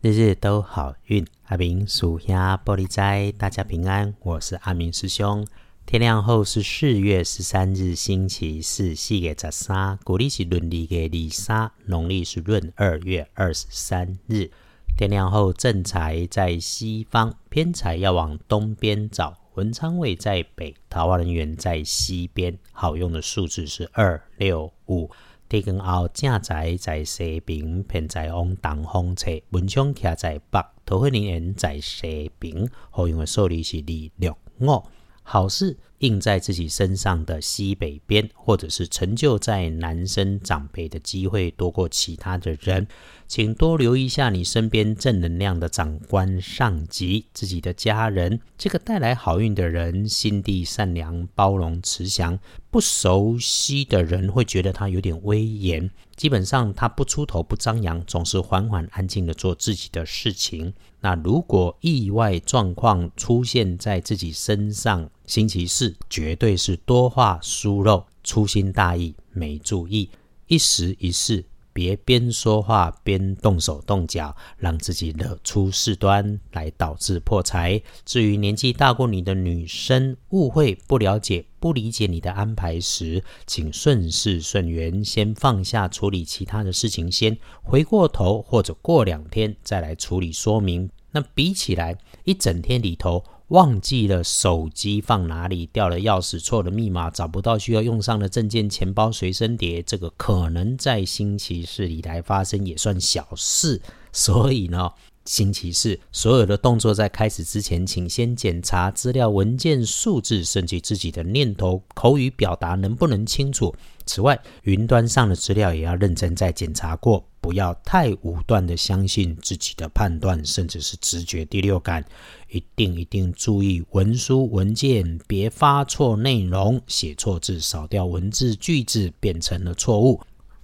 日日都好运。阿明属下玻璃斋，大家平安。我是阿明师兄。天亮后是四月十三日，星期四，四月十三，古历是闰历的二三，农历是闰二月二十三日。天亮后正财在西方，偏财要往东边找。文昌位在北，桃花人员在西边。好用的数字是二六五。地根后正在在西边，偏在往东方侧；文昌徛在北，桃花源在西边。好用的数字是二六五。好事印在自己身上的西北边，或者是成就在男生长辈的机会多过其他的人，请多留意一下你身边正能量的长官、上级、自己的家人。这个带来好运的人，心地善良、包容、慈祥。不熟悉的人会觉得他有点威严，基本上他不出头、不张扬，总是缓缓、安静的做自己的事情。那如果意外状况出现在自己身上，星期四绝对是多话疏漏、粗心大意、没注意，一时一事。别边说话边动手动脚，让自己惹出事端来，导致破财。至于年纪大过你的女生，误会、不了解、不理解你的安排时，请顺势顺缘，先放下处理其他的事情，先回过头，或者过两天再来处理说明。那比起来，一整天里头。忘记了手机放哪里，掉了钥匙，错了密码，找不到需要用上的证件、钱包、随身碟，这个可能在星期四里来发生也算小事。所以呢，星期四所有的动作在开始之前，请先检查资料、文件、数字，甚至自己的念头、口语表达能不能清楚。此外，云端上的资料也要认真再检查过，不要太武断的相信自己的判断，甚至是直觉、第六感。一定一定注意文书文件，别发错内容，写错字，少掉文字句子，变成了错误。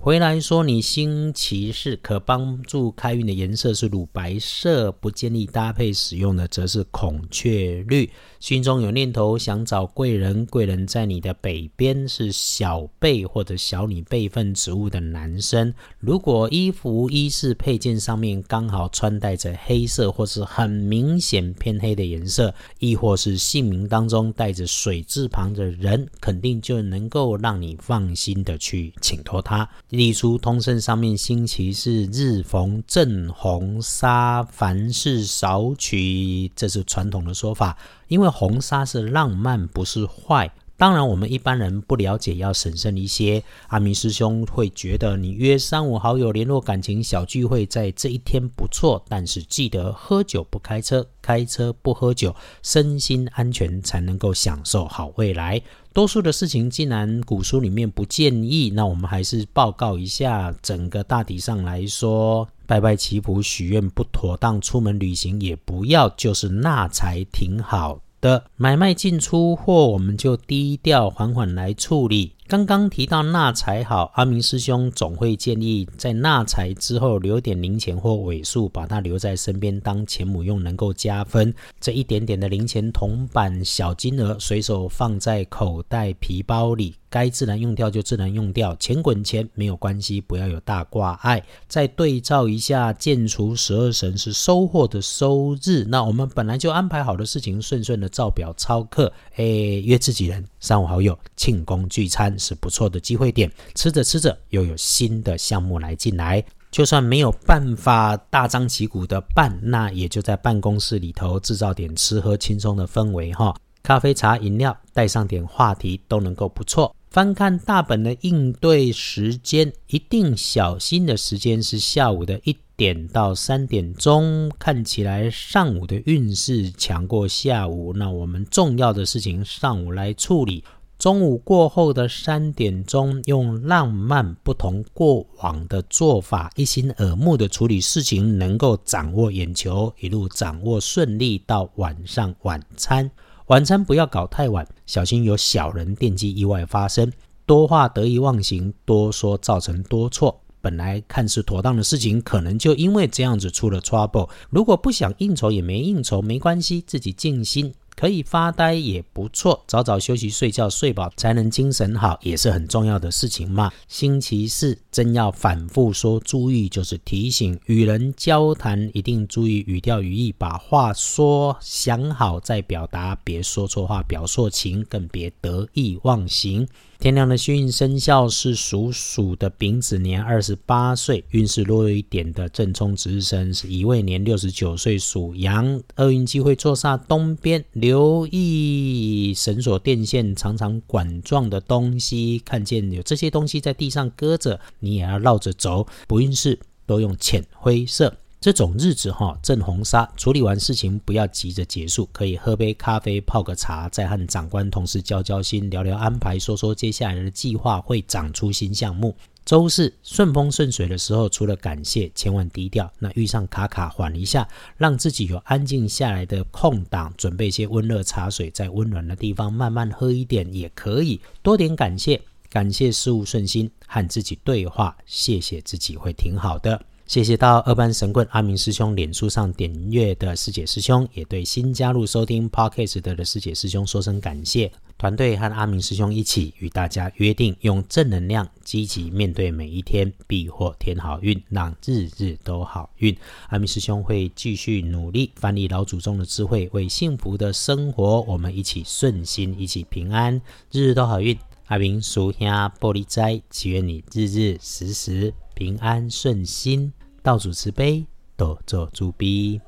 回来说，你星期四可帮助开运的颜色是乳白色，不建议搭配使用的则是孔雀绿。心中有念头想找贵人，贵人在你的北边，是小辈或者小你辈分职务的男生。如果衣服、衣饰、配件上面刚好穿戴着黑色或是很明显偏黑的颜色，亦或是姓名当中带着水字旁的人，肯定就能够让你放心的去请托他。立书通胜上面，星期是日逢正红纱，凡事少取，这是传统的说法。因为红纱是浪漫，不是坏。当然，我们一般人不了解，要审慎一些。阿明师兄会觉得，你约三五好友联络感情小聚会，在这一天不错，但是记得喝酒不开车，开车不喝酒，身心安全才能够享受好未来。多数的事情，既然古书里面不建议，那我们还是报告一下。整个大体上来说，拜拜祈福许愿不妥当，出门旅行也不要，就是纳财挺好。的买卖进出货，我们就低调缓缓来处理。刚刚提到纳财好，阿明师兄总会建议在纳财之后留点零钱或尾数，把它留在身边当钱母用，能够加分。这一点点的零钱铜板小金额，随手放在口袋皮包里。该自然用掉就自然用掉，钱滚钱没有关系，不要有大挂碍。再对照一下，建除十二神是收获的收日，那我们本来就安排好的事情，顺顺的照表操课。哎，约自己人、三五好友庆功聚餐是不错的机会点。吃着吃着，又有新的项目来进来，就算没有办法大张旗鼓的办，那也就在办公室里头制造点吃喝轻松的氛围哈。咖啡、茶、饮料，带上点话题都能够不错。翻看大本的应对时间，一定小心的时间是下午的一点到三点钟。看起来上午的运势强过下午，那我们重要的事情上午来处理。中午过后的三点钟，用浪漫不同过往的做法，一心耳目的处理事情，能够掌握眼球，一路掌握顺利到晚上晚餐。晚餐不要搞太晚，小心有小人惦记意外发生。多话得意忘形，多说造成多错。本来看似妥当的事情，可能就因为这样子出了 trouble。如果不想应酬也没应酬，没关系，自己静心。可以发呆也不错，早早休息睡觉，睡饱才能精神好，也是很重要的事情嘛。星期四真要反复说注意，就是提醒与人交谈一定注意语调语义，把话说想好再表达，别说错话表错情，更别得意忘形。天亮的幸运生肖是属鼠的丙子年二十八岁，运势弱一点的正冲值日生是乙未年六十九岁属羊，厄运机会坐煞东边，留意绳索电线常常管状的东西，看见有这些东西在地上搁着，你也要绕着走。不运势都用浅灰色。这种日子哈，正红砂处理完事情不要急着结束，可以喝杯咖啡，泡个茶，再和长官同事交交心，聊聊安排，说说接下来的计划，会长出新项目。周四顺风顺水的时候，除了感谢，千万低调。那遇上卡卡，缓一下，让自己有安静下来的空档，准备一些温热茶水，在温暖的地方慢慢喝一点也可以。多点感谢，感谢事物顺心，和自己对话，谢谢自己会挺好的。谢谢到二班神棍阿明师兄脸书上点阅的师姐师兄，也对新加入收听 Podcast 的师姐师兄说声感谢。团队和阿明师兄一起与大家约定，用正能量积极面对每一天，必获天好运，让日日都好运。阿明师兄会继续努力翻译老祖宗的智慧，为幸福的生活，我们一起顺心，一起平安，日日都好运。阿明属下玻璃斋，祈愿你日日时时。平安顺心，道主慈悲，多做诸逼。